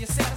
yourself.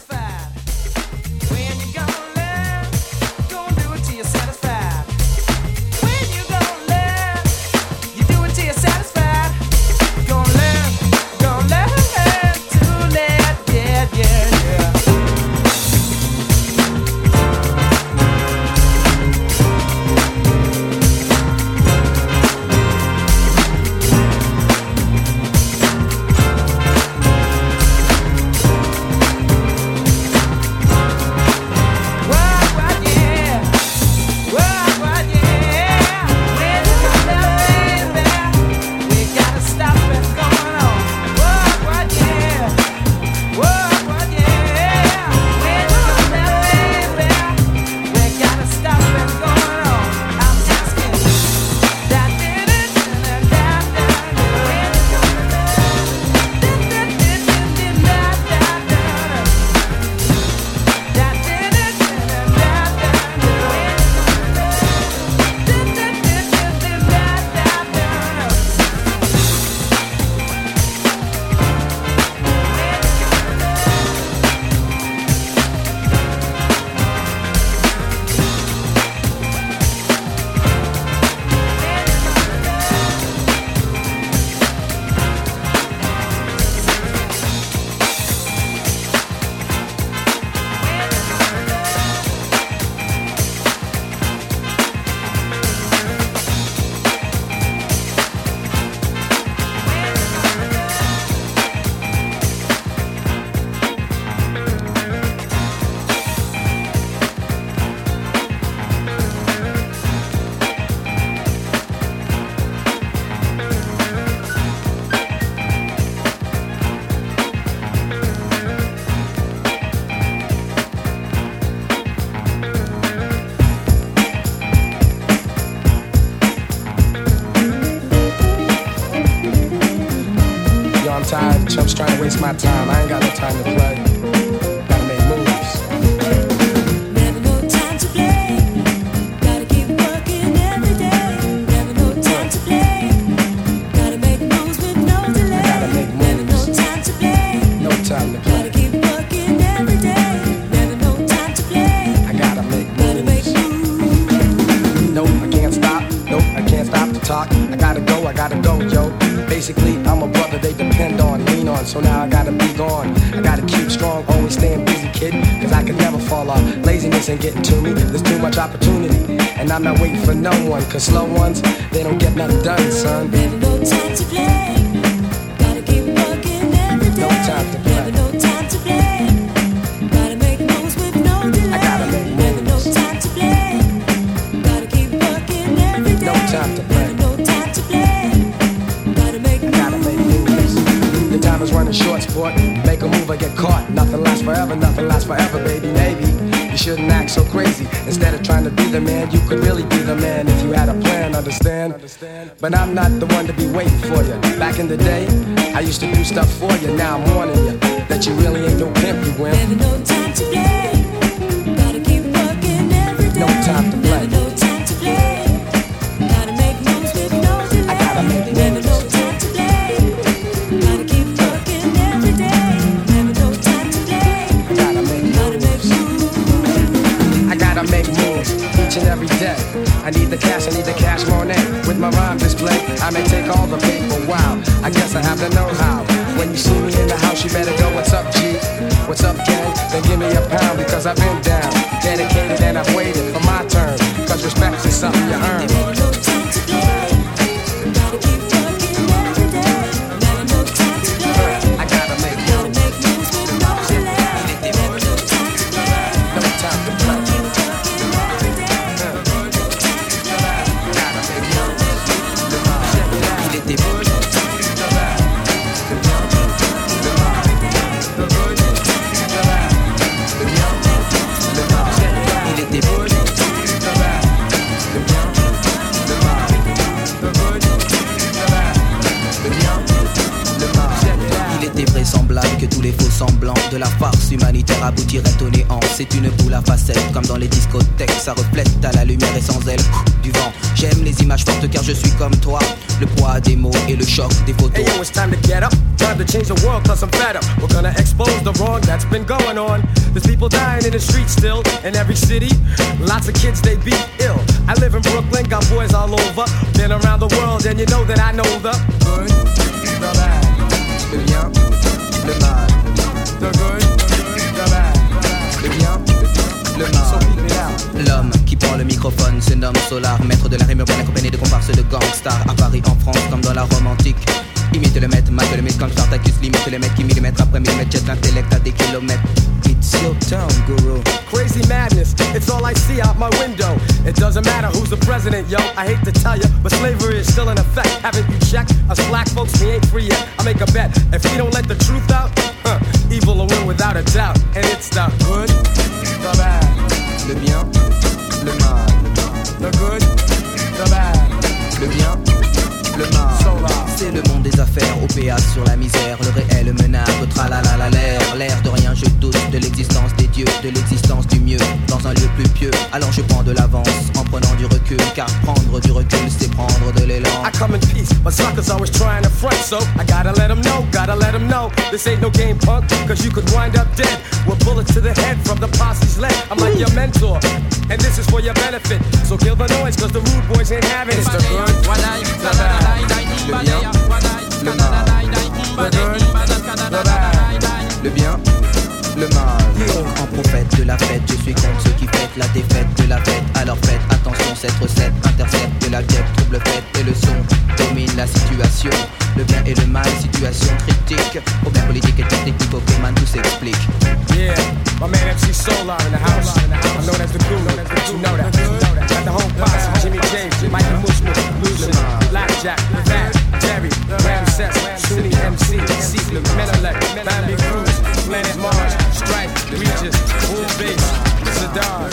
Cause I gotta go, yo. Basically, I'm a brother they depend on, lean on. So now I gotta be gone. I gotta keep strong, always staying busy, kid, 'cause I can never fall off. Laziness ain't getting to me, there's too much opportunity. And I'm not waiting for no one, cause slow ones, they don't get nothing done, son. Never no time to play. Gotta keep working every day. No time to Make a move or get caught. Nothing lasts forever, nothing lasts forever, baby. Maybe you shouldn't act so crazy. Instead of trying to be the man, you could really be the man if you had a plan, understand? But I'm not the one to be waiting for you. Back in the day, I used to do stuff for you. Now I'm warning you that you really ain't no pimp, you wimp. Never no time to play. Gotta keep working every day. No time to play. I need the cash more money. With my rhyme display, I may take all the paper. Wow, I guess I have the know-how. When you see me in the house, you better go, what's up, G? What's up, gang? Then give me a pound because I've been down. Dedicated and I've waited for my turn. Cause respect is something you earn. Une boule à facettes, comme dans les discothèques, ça reflète à la lumière et sans elle du vent. J'aime les images fortes car je suis comme toi. Le poids des mots et le choc des photos. Hey yo, it's time to get up, time to change the world, cause I'm fed up. We're gonna expose the wrong that's been going on. There's people dying in the streets still, in every city. Lots of kids, they be ill. I live in Brooklyn, got boys all over. Been around the world, and you know that I know the good, the bad, Le bien, le mal. Se nomme Solar, maître de la rime urbaine accompagné de comparses de gangsters à Paris, en France, comme dans la Rome antique. Imite le maître, mate le mythe comme Spartacus, limite le mec qui millimètre après millimètre, jette l'intellect à des kilomètres. It's your town, guru. Crazy madness, it's all I see out my window. It doesn't matter who's the president, yo. I hate to tell you, but slavery is still in effect. Haven't you checked? Us black folks, we ain't free yet. I make a bet. If we don't let the truth out, huh, evil will win without a doubt. And it's the good, the bad, Le bien, le mal. The good, the bad. Le bien, le mal. Solaar. C'est le monde des affaires, OPA sur la misère, le réel menace, tralala l'air, l'air de rien, je doute de l'existence des dieux, de l'existence du mieux, dans un lieu plus pieux. Alors je prends de l'avance en prenant du recul, car prendre du recul, c'est prendre de l'élan. I come in peace, but suckers always trying to front, so I gotta let them know, gotta let them know. This ain't no game, punk, cause you could wind up dead with bullets to the head from the posse's leg. I'm like your mentor, and this is for your benefit. So kill the noise, cause the rude boys ain't having it. It's good, the the bad. Le bien, le mal. Donc en prophète de la fête, je suis contre ceux qui fêtent la défaite de la fête. Alors faites attention, cette recette intercepte la guêpe, trouble fête et le son domine la situation. Le bien et le mal, situation critique. Problème politique et technique, Pokémon, tout s'explique. Yeah, my man MC Solar in the house. I'm known as the guru, but you know that. Got the whole posse, Jimmy James, Mikey Mushmouth, Lucian, Blackjack, MC, C, Menelec, Bambi Cruz, Planet Mars, Stripe, Regis, Bull Base, Sadar,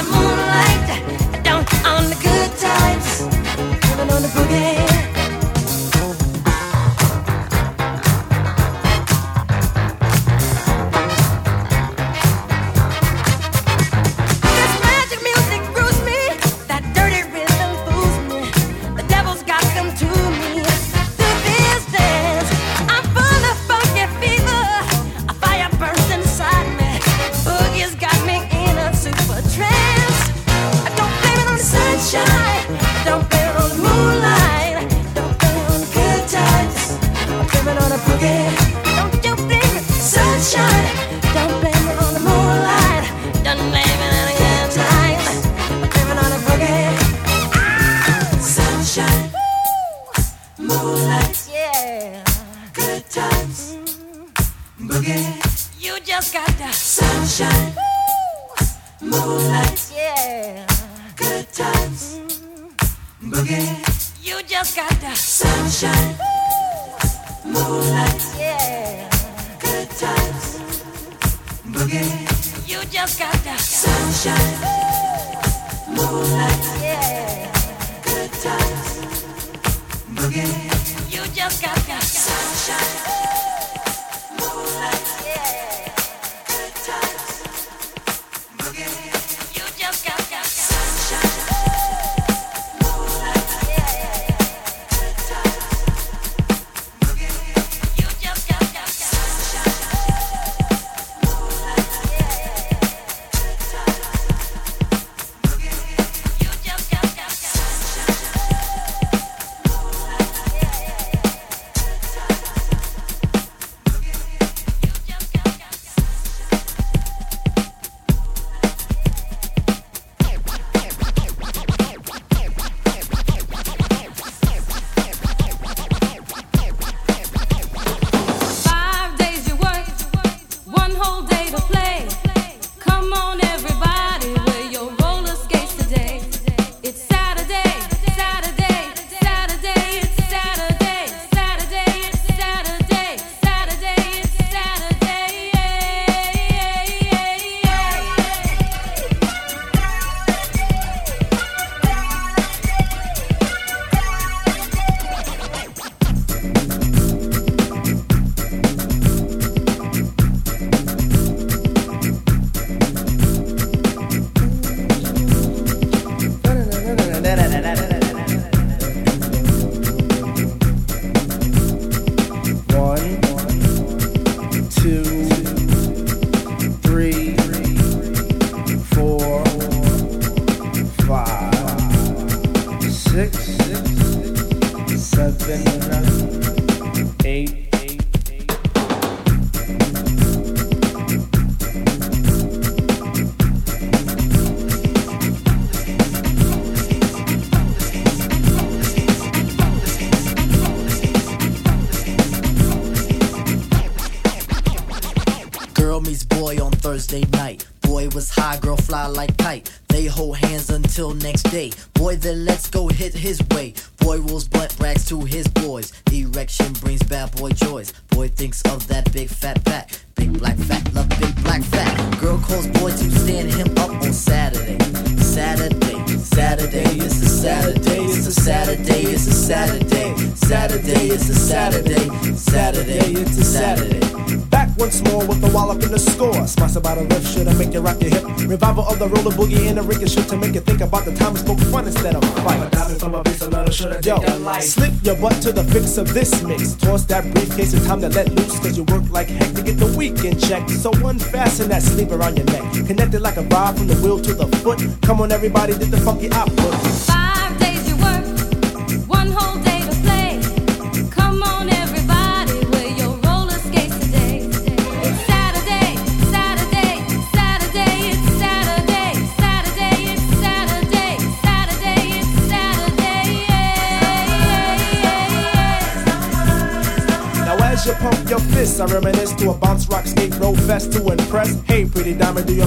of this mix. Toss that briefcase, it's time to let loose. Cause you work like heck to get the weekend check. So unfasten that sleeve around your neck. Connected like a rod from the wheel to the foot. Come on, everybody, did the funky output.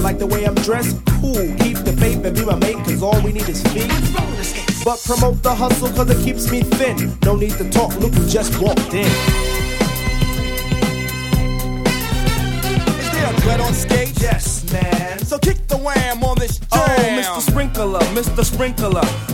Like the way I'm dressed? Cool, keep the faith and be my mate, cause all we need is feet. But promote the hustle, cause it keeps me thin. No need to talk, look who just walked in. Is there a dread on stage? Yes, man. So kick the wham on this oh, jam. Oh, Mr. Sprinkler, Mr. Sprinkler.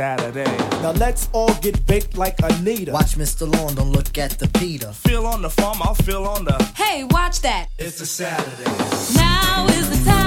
Saturday. Now let's all get baked like Anita. Watch Mr. Lawn, don't look at the Peter. Feel on the farm, I'll feel on the. Hey, watch that. It's a Saturday. Now is the time